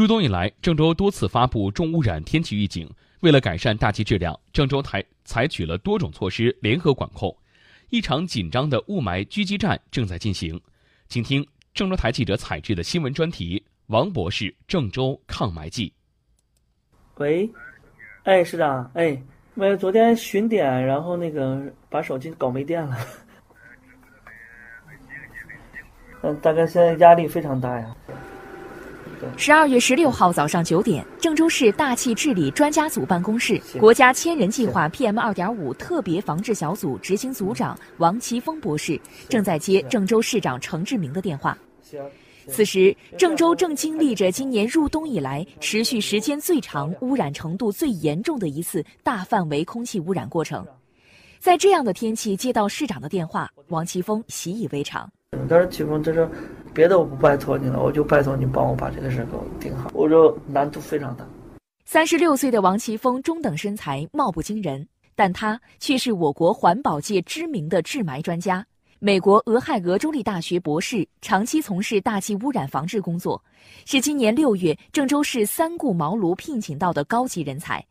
入冬以来，郑州多次发布重污染天气预警。为了改善大气质量，郑州台采取了多种措施联合管控。一场紧张的雾霾狙击战正在进行。请听郑州台记者采制的新闻专题《王博士郑州抗霾记》。喂，哎，市长，哎，我昨天巡点，然后那个把手机搞没电了。嗯，大概现在压力非常大呀。十二月十六号早上九点，郑州市大气治理专家组办公室国家千人计划 PM 二点五特别防治小组执行组长王奇峰博士正在接郑州市长程志明的电话。此时，郑州正经历着今年入冬以来持续时间最长、污染程度最严重的一次大范围空气污染过程。在这样的天气接到市长的电话，王奇峰习以为常。当时奇峰他说。别的我不拜托你了，我就拜托你帮我把这个事给我定好。我说难度非常大。三十六岁的王奇峰中等身材，貌不惊人，但他却是我国环保界知名的治霾专家，美国俄亥俄州立大学博士，长期从事大气污染防治工作，是今年六月郑州市三顾茅庐聘请到的高级人才。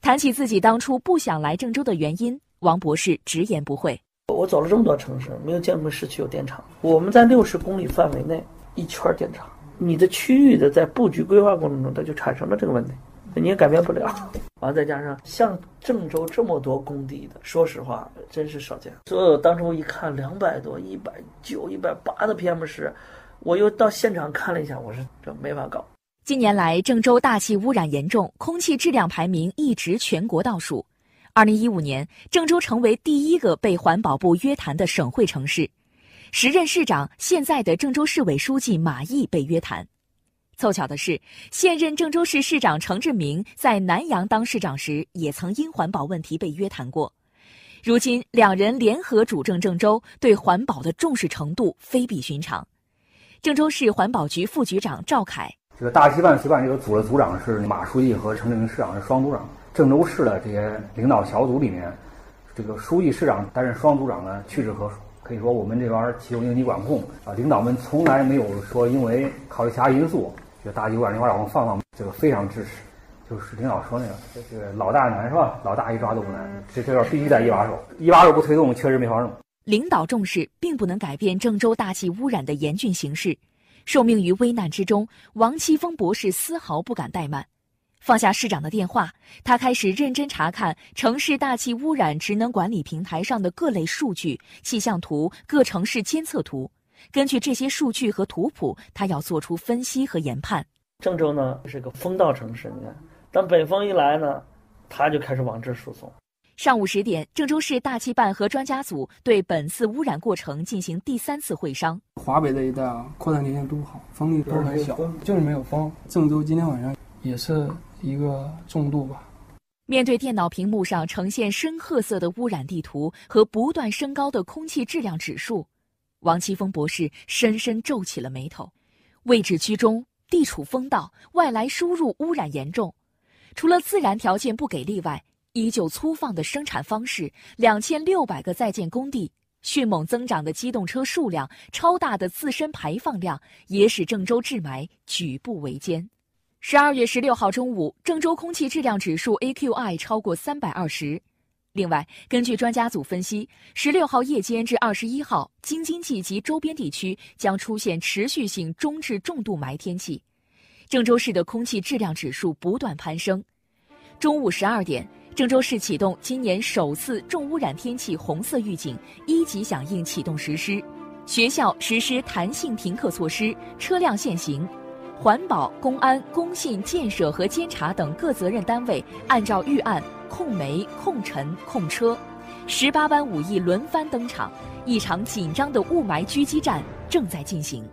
谈起自己当初不想来郑州的原因，王博士直言不讳。我走了这么多城市，没有见过市区有电厂。我们在六十公里范围内一圈电厂，你的区域的在布局规划过程中，它就产生了这个问题，你也改变不了。完了再加上像郑州这么多工地的，说实话真是少见。所以我当初一看两百多、一百九、一百八的 PM 十，我又到现场看了一下，我说这没法搞。近年来，郑州大气污染严重，空气质量排名一直全国倒数。二零一五年，郑州成为第一个被环保部约谈的省会城市。时任市长、现在的郑州市委书记马毅被约谈。凑巧的是，现任郑州市市长程志明在南阳当市长时，也曾因环保问题被约谈过。如今，两人联合主政郑州，对环保的重视程度非比寻常。郑州市环保局副局长赵凯：这个大气办、气办这个组的组长是马书记和程志明市长是双组长。郑州市的这些领导小组里面，这个书记、市长担任双组长呢，屈指可数。可以说，我们这边启动应急管控啊，领导们从来没有说因为考虑其他因素，就大气污染这块让我们放放，这个非常支持。就是领导说那个，这个老大难是吧？老大一抓都不难，这这边必须得一把手，一把手不推动，确实没法弄。领导重视，并不能改变郑州大气污染的严峻形势。受命于危难之中，王奇峰博士丝毫不敢怠慢。放下市长的电话，他开始认真查看城市大气污染职能管理平台上的各类数据、气象图、各城市监测图。根据这些数据和图谱，他要做出分析和研判。郑州呢是个风道城市，你看，但北风一来呢，他就开始往这输送。上午十点，郑州市大气办和专家组对本次污染过程进行第三次会商。华北这一带啊，扩散条件都不好，风力都很小，就是没有风。郑州今天晚上也是。一个重度吧。面对电脑屏幕上呈现深褐色的污染地图和不断升高的空气质量指数，王奇峰博士深深皱起了眉头。位置居中，地处风道，外来输入污染严重。除了自然条件不给力外，依旧粗放的生产方式，两千六百个在建工地，迅猛增长的机动车数量，超大的自身排放量，也使郑州治霾举步维艰。十二月十六号中午，郑州空气质量指数 AQI 超过三百二十。另外，根据专家组分析，十六号夜间至二十一号，京津冀及周边地区将出现持续性中至重度霾天气。郑州市的空气质量指数不断攀升。中午十二点，郑州市启动今年首次重污染天气红色预警一级响应启动实施，学校实施弹性停课措施，车辆限行。环保、公安、工信、建设和监察等各责任单位按照预案控煤、控尘、控车，十八般武艺轮番登场，一场紧张的雾霾狙击战正在进行。